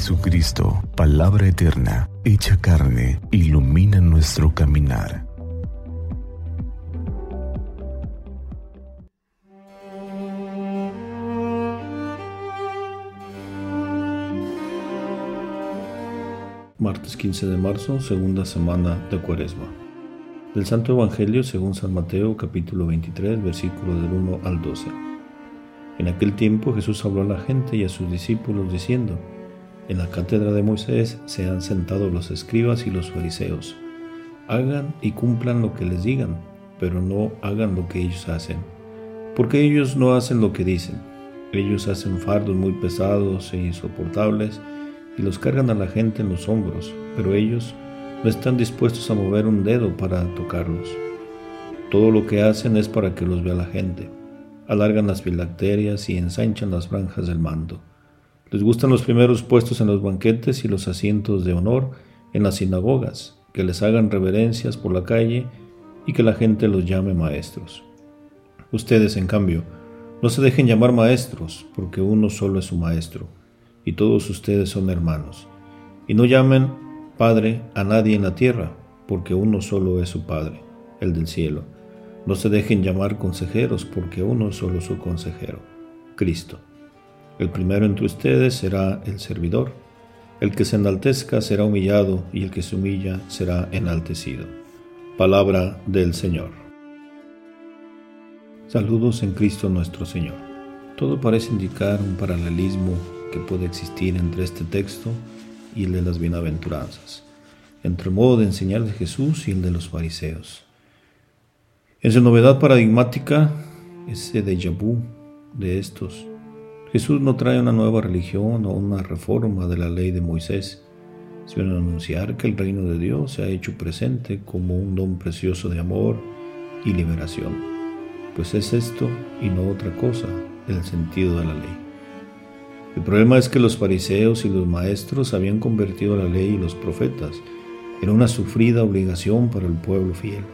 Jesucristo, palabra eterna, hecha carne, ilumina nuestro caminar. Martes 15 de marzo, segunda semana de Cuaresma. Del Santo Evangelio según San Mateo, capítulo 23, versículo del 1 al 12. En aquel tiempo Jesús habló a la gente y a sus discípulos diciendo, En la cátedra de Moisés se han sentado los escribas y los fariseos. Hagan y cumplan lo que les digan, pero no hagan lo que ellos hacen, porque ellos no hacen lo que dicen. Ellos hacen fardos muy pesados e insoportables y los cargan a la gente en los hombros, pero ellos no están dispuestos a mover un dedo para tocarlos. Todo lo que hacen es para que los vea la gente alargan las filacterias y ensanchan las franjas del mando. Les gustan los primeros puestos en los banquetes y los asientos de honor en las sinagogas, que les hagan reverencias por la calle y que la gente los llame maestros. Ustedes, en cambio, no se dejen llamar maestros, porque uno solo es su maestro, y todos ustedes son hermanos. Y no llamen Padre a nadie en la tierra, porque uno solo es su Padre, el del cielo no se dejen llamar consejeros, porque uno solo es su consejero, Cristo. El primero entre ustedes será el servidor. El que se enaltezca será humillado, y el que se humilla será enaltecido. Palabra del Señor. Saludos en Cristo nuestro Señor. Todo parece indicar un paralelismo que puede existir entre este texto y el de las bienaventuranzas, entre el modo de enseñar de Jesús y el de los fariseos. En su novedad paradigmática, ese déjà vu de estos, Jesús no trae una nueva religión o una reforma de la ley de Moisés, sino anunciar que el reino de Dios se ha hecho presente como un don precioso de amor y liberación, pues es esto y no otra cosa el sentido de la ley. El problema es que los fariseos y los maestros habían convertido la ley y los profetas en una sufrida obligación para el pueblo fiel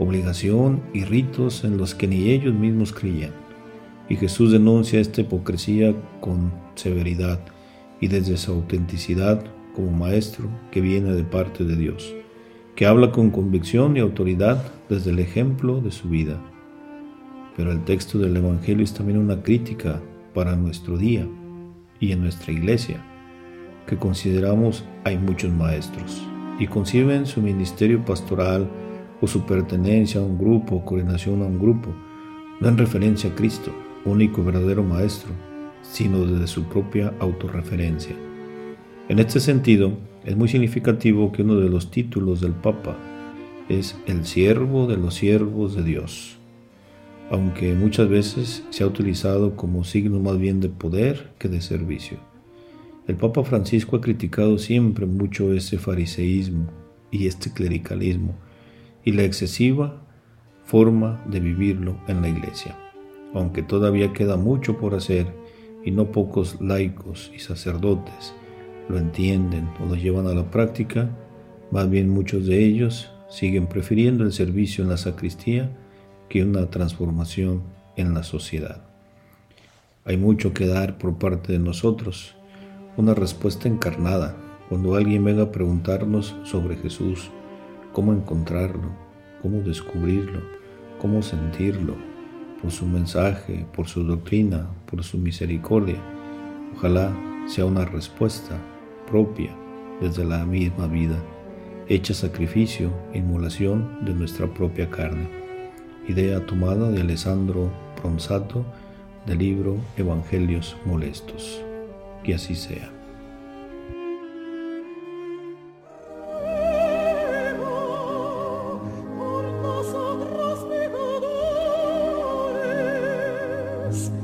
obligación y ritos en los que ni ellos mismos creían. Y Jesús denuncia esta hipocresía con severidad y desde su autenticidad como maestro que viene de parte de Dios, que habla con convicción y autoridad desde el ejemplo de su vida. Pero el texto del Evangelio es también una crítica para nuestro día y en nuestra iglesia, que consideramos hay muchos maestros y conciben su ministerio pastoral o su pertenencia a un grupo o coordinación a un grupo, en referencia a Cristo, único y verdadero Maestro, sino desde su propia autorreferencia. En este sentido, es muy significativo que uno de los títulos del Papa es el siervo de los siervos de Dios, aunque muchas veces se ha utilizado como signo más bien de poder que de servicio. El Papa Francisco ha criticado siempre mucho ese fariseísmo y este clericalismo, y la excesiva forma de vivirlo en la iglesia. Aunque todavía queda mucho por hacer y no pocos laicos y sacerdotes lo entienden o lo llevan a la práctica, más bien muchos de ellos siguen prefiriendo el servicio en la sacristía que una transformación en la sociedad. Hay mucho que dar por parte de nosotros, una respuesta encarnada cuando alguien venga a preguntarnos sobre Jesús, cómo encontrarlo, cómo descubrirlo, cómo sentirlo, por su mensaje, por su doctrina, por su misericordia. Ojalá sea una respuesta propia desde la misma vida, hecha sacrificio, inmolación de nuestra propia carne. Idea tomada de Alessandro Pronsato del libro Evangelios Molestos. Que así sea. Yes.